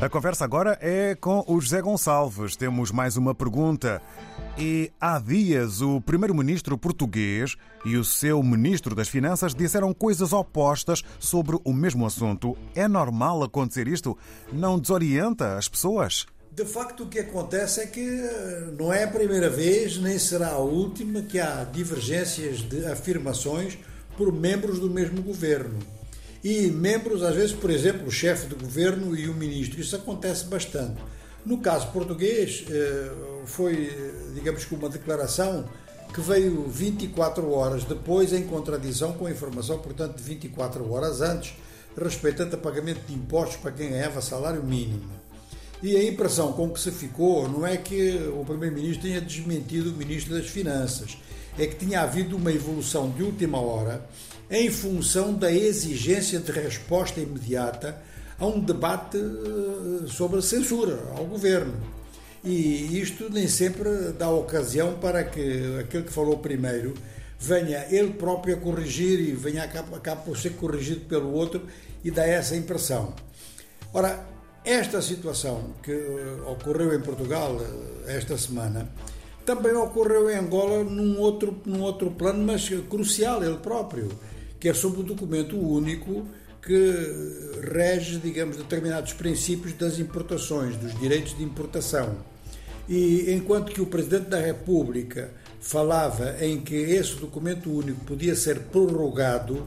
A conversa agora é com o José Gonçalves. Temos mais uma pergunta. E há dias o primeiro-ministro português e o seu ministro das Finanças disseram coisas opostas sobre o mesmo assunto. É normal acontecer isto? Não desorienta as pessoas? De facto, o que acontece é que não é a primeira vez, nem será a última, que há divergências de afirmações por membros do mesmo governo e membros, às vezes, por exemplo, o chefe do governo e o ministro. Isso acontece bastante. No caso português, eh, foi, digamos que, uma declaração que veio 24 horas depois, em contradição com a informação, portanto, de 24 horas antes, respeitando a pagamento de impostos para quem ganhava salário mínimo. E a impressão com que se ficou não é que o Primeiro-Ministro tenha desmentido o Ministro das Finanças, é que tinha havido uma evolução de última hora em função da exigência de resposta imediata a um debate eh, sobre a censura ao governo. E isto nem sempre dá ocasião para que aquele que falou primeiro venha ele próprio a corrigir e venha a por ser corrigido pelo outro e dá essa impressão. Ora, esta situação que eh, ocorreu em Portugal eh, esta semana também ocorreu em Angola num outro, num outro plano, mas crucial, ele próprio que é sobre o documento único que rege, digamos, determinados princípios das importações, dos direitos de importação. E enquanto que o Presidente da República falava em que esse documento único podia ser prorrogado,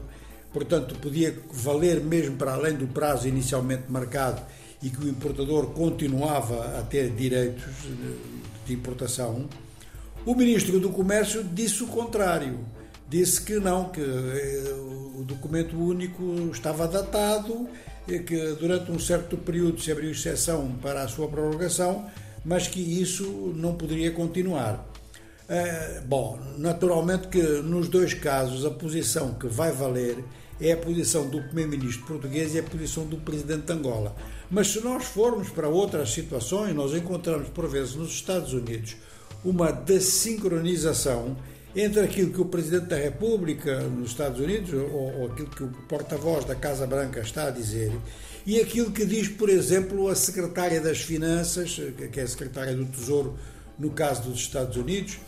portanto, podia valer mesmo para além do prazo inicialmente marcado e que o importador continuava a ter direitos de importação, o Ministro do Comércio disse o contrário disse que não, que eh, o documento único estava datado que durante um certo período se abriu exceção para a sua prorrogação, mas que isso não poderia continuar. Eh, bom, naturalmente que nos dois casos a posição que vai valer é a posição do primeiro-ministro português e a posição do presidente de Angola. Mas se nós formos para outras situações, nós encontramos por vezes nos Estados Unidos uma desincronização entre aquilo que o Presidente da República nos Estados Unidos, ou, ou aquilo que o porta-voz da Casa Branca está a dizer, e aquilo que diz, por exemplo, a Secretária das Finanças, que é a Secretária do Tesouro no caso dos Estados Unidos,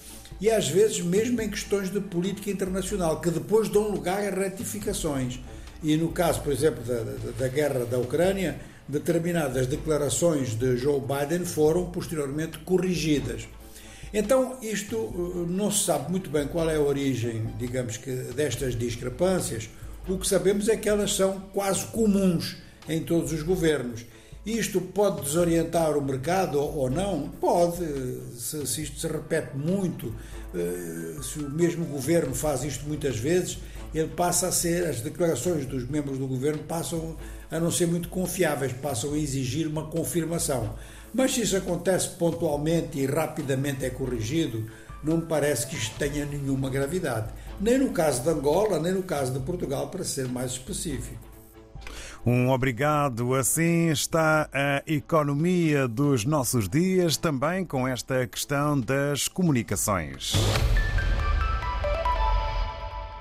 e às vezes mesmo em questões de política internacional, que depois dão lugar a retificações. E no caso, por exemplo, da, da guerra da Ucrânia, determinadas declarações de Joe Biden foram posteriormente corrigidas. Então, isto uh, não se sabe muito bem qual é a origem, digamos que, destas discrepâncias. O que sabemos é que elas são quase comuns em todos os governos. Isto pode desorientar o mercado ou não? Pode, se, se isto se repete muito, uh, se o mesmo governo faz isto muitas vezes, ele passa a ser, as declarações dos membros do governo passam a não ser muito confiáveis, passam a exigir uma confirmação. Mas se isso acontece pontualmente e rapidamente é corrigido, não me parece que isto tenha nenhuma gravidade. Nem no caso de Angola, nem no caso de Portugal, para ser mais específico. Um obrigado. Assim está a economia dos nossos dias, também com esta questão das comunicações.